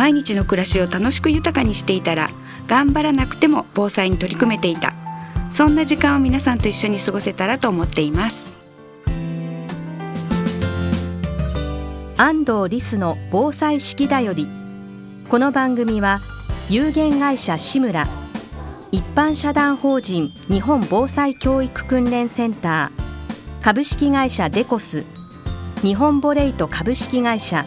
毎日の暮らしを楽しく豊かにしていたら頑張らなくても防災に取り組めていた。そんな時間を皆さんと一緒に過ごせたらと思っています。安藤リスの防災式だより。この番組は有限会社志村一般社団法人日本防災教育訓練センター株式会社デコス日本ボレイト株式会社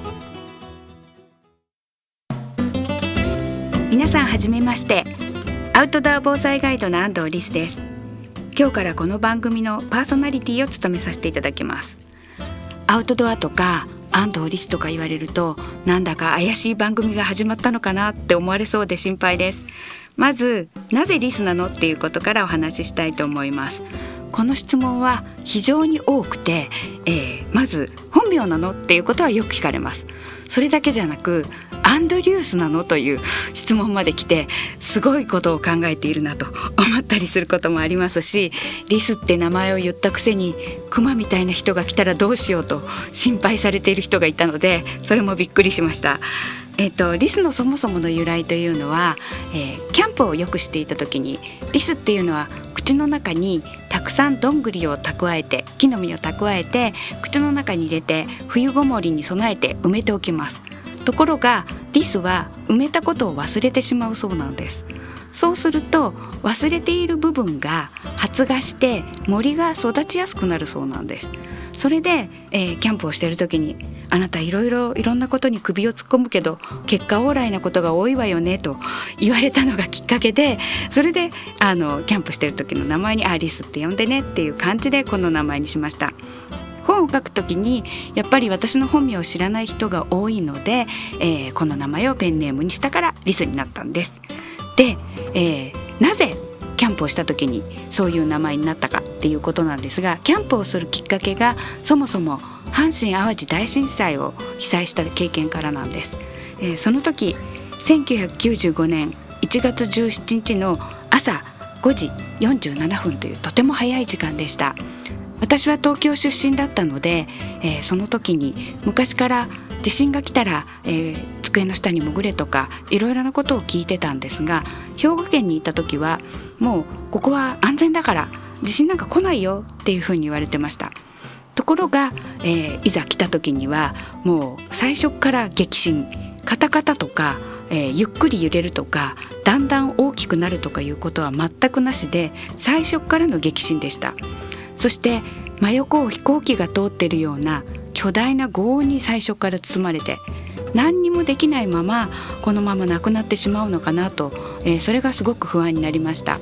皆さんはじめまして。アウトドア防災ガイドの安藤リスです。今日からこの番組のパーソナリティを務めさせていただきます。アウトドアとか安藤リスとか言われるとなんだか怪しい番組が始まったのかなって思われそうで心配です。まずなぜリスなのっていうことからお話ししたいと思います。この質問は非常に多くて、えー、まず本名なのっていうことはよく聞かれます。それだけじゃなくアンドリュースなの？という質問まで来てすごいことを考えているなと思ったりすることもありますしリスって名前を言ったくせにクマみたいな人が来たらどうしようと心配されている人がいたのでそれもびっくりしました。えーと、リスのそもそもの由来というのは、えー、キャンプをよくしていた時にリスっていうのは口の中にたくさんどんぐりを蓄えて木の実を蓄えて口の中に入れて冬ごもりに備えて埋めておきます。ところがリスは埋めたことを忘れてしまうそうなんです。そうすると忘れている部分が発芽して森が育ちやすくなるそうなんです。それで、えー、キャンプをしている時にあなたいろいろいろんなことに首を突っ込むけど結果オーライなことが多いわよねと言われたのがきっかけでそれであのキャンプしてる時の名前にアリスって呼んでねっていう感じでこの名前にしました。本を書くときにやっぱり私の本名を知らない人が多いので、えー、この名前をペンネームにしたからリスになったんです。で、えー、なぜキャンプをした時にそういう名前になったかっていうことなんですがキャンプをするきっかけがそもそも阪神・淡路大震災を被災した経験からなんです、えー、その時1995年1月17日の朝5時47分というとても早い時間でした。私は東京出身だったので、えー、その時に昔から地震が来たら、えー、机の下に潜れとかいろいろなことを聞いてたんですが兵庫県にいた時はもうここは安全だから地震なんか来ないよっていうふうに言われてました。ところが、えー、いざ来た時にはもう最初から激震カタカタとか、えー、ゆっくり揺れるとかだんだん大きくなるとかいうことは全くなしで最初からの激震でした。そして真横を飛行機が通っているような巨大な轟音に最初から包まれて何にもできないままこのまま亡くなってしまうのかなと、えー、それがすごく不安になりました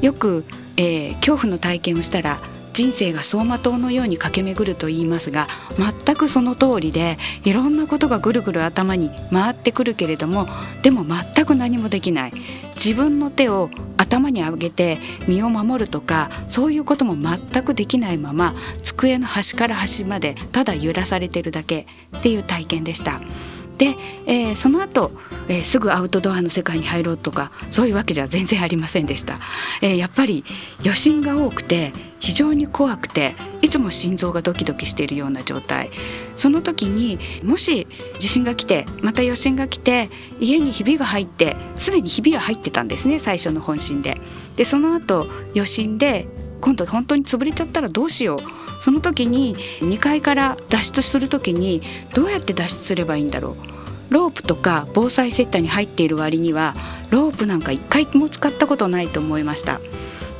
よく、えー、恐怖の体験をしたら人生が走馬灯のように駆け巡ると言いますが全くその通りでいろんなことがぐるぐる頭に回ってくるけれどもでも全く何もできない自分の手を頭に上げて身を守るとかそういうことも全くできないまま机の端から端までただ揺らされてるだけっていう体験でした。で、えー、その後、えー、すぐアウトドアの世界に入ろうとかそういうわけじゃ全然ありませんでした、えー、やっぱり余震が多くて非常に怖くていつも心臓がドキドキしているような状態。その時にもし地震が来てまた余震が来て家にひびが入ってすでにひびは入ってたんですね最初の本震で。でその後余震で今度本当に潰れちゃったらどうしよう。その時に2階から脱出する時にどうやって脱出すればいいんだろう。ロープとか防災セッターに入っている割にはロープなんか一回も使ったことないと思いました。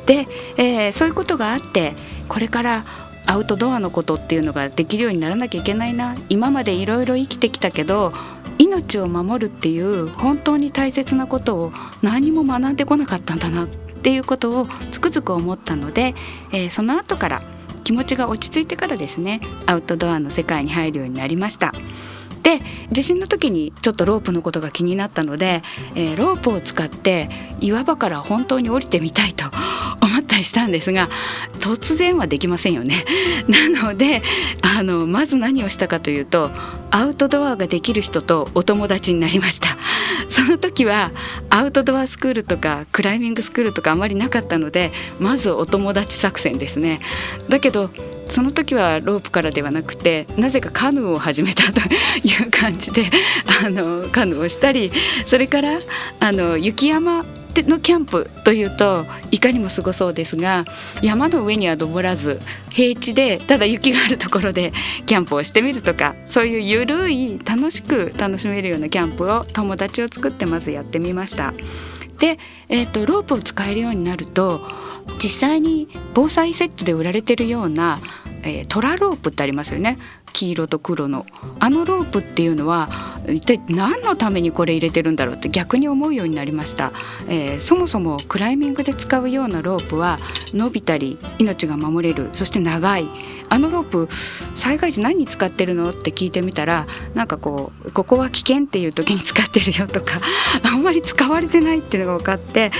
で、えー、そういうことがあってこれからアウトドアのことっていうのができるようにならなきゃいけないな。今までいろいろ生きてきたけど命を守るっていう本当に大切なことを何も学んでこなかったんだな。ってていうことをつくづく思ったので、えー、その後から気持ちが落ち着いてからですねアウトドアの世界に入るようになりました。で地震の時にちょっとロープのことが気になったので、えー、ロープを使って岩場から本当に降りてみたいと思ったりしたんですが突然はできませんよね。なのであのまず何をしたかというとアウトドアができる人とお友達になりました。その時はアウトドアスクールとかクライミングスクールとかあまりなかったのでまずお友達作戦ですね。だけどその時はロープからではなくてなぜかカヌーを始めたという感じであのカヌーをしたりそれからあの雪山のキャンプというといかにもすごそうですが山の上には登らず平地でただ雪があるところでキャンプをしてみるとかそういうゆるい楽しく楽しめるようなキャンプを友達を作ってまずやってみました。で、えーとロープを使えるようになると実際に防災セットで売られてるような、えー、トラロープってありますよね。黄色と黒の。あのロープっていうのは一体何のためにこれ入れてるんだろうって逆に思うようになりました、えー、そもそもクライミングで使うようなロープは伸びたり命が守れる。そして長い。あのロープ災害時何に使ってるのって聞いてみたらなんかこうここは危険っていう時に使ってるよとかあんまり使われてないっていうのが分かって。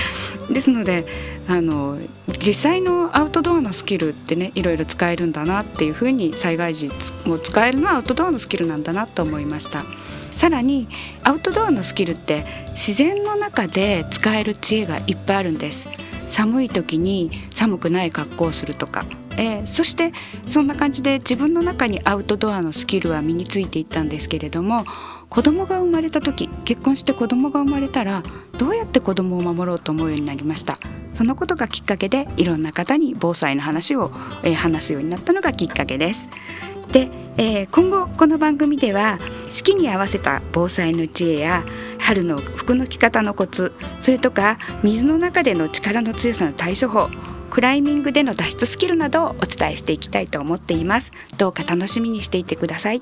ですのであの実際のアウトドアのスキルってねいろいろ使えるんだなっていうふうに災害時も使えるのはアウトドアのスキルなんだなと思いました。さらにアウトドアのスキルって自然の中で使える知恵がいっぱいあるんです。寒い時に寒くない格好をするとか。えー、そしてそんな感じで自分の中にアウトドアのスキルは身についていったんですけれども子供が生まれた時結婚して子供が生まれたらどうやって子供を守ろうと思うようになりました？そのことがきっかけでいろんな方に防災の話を、えー、話すようになったのがきっかけです。で、えー、今後この番組では四季に合わせた防災の知恵や春の服の着方のコツそれとか水の中での力の強さの対処法クライミングでの脱出スキルなどをお伝えしていきたいと思っていますどうか楽しみにしていてください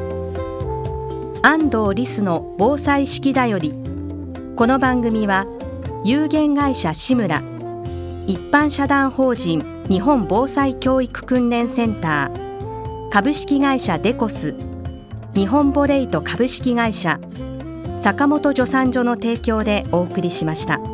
安藤リスの防災式だよりこの番組は有限会社志村一般社団法人日本防災教育訓練センター株式会社デコス日本ボレイト株式会社坂本助産所の提供でお送りしました。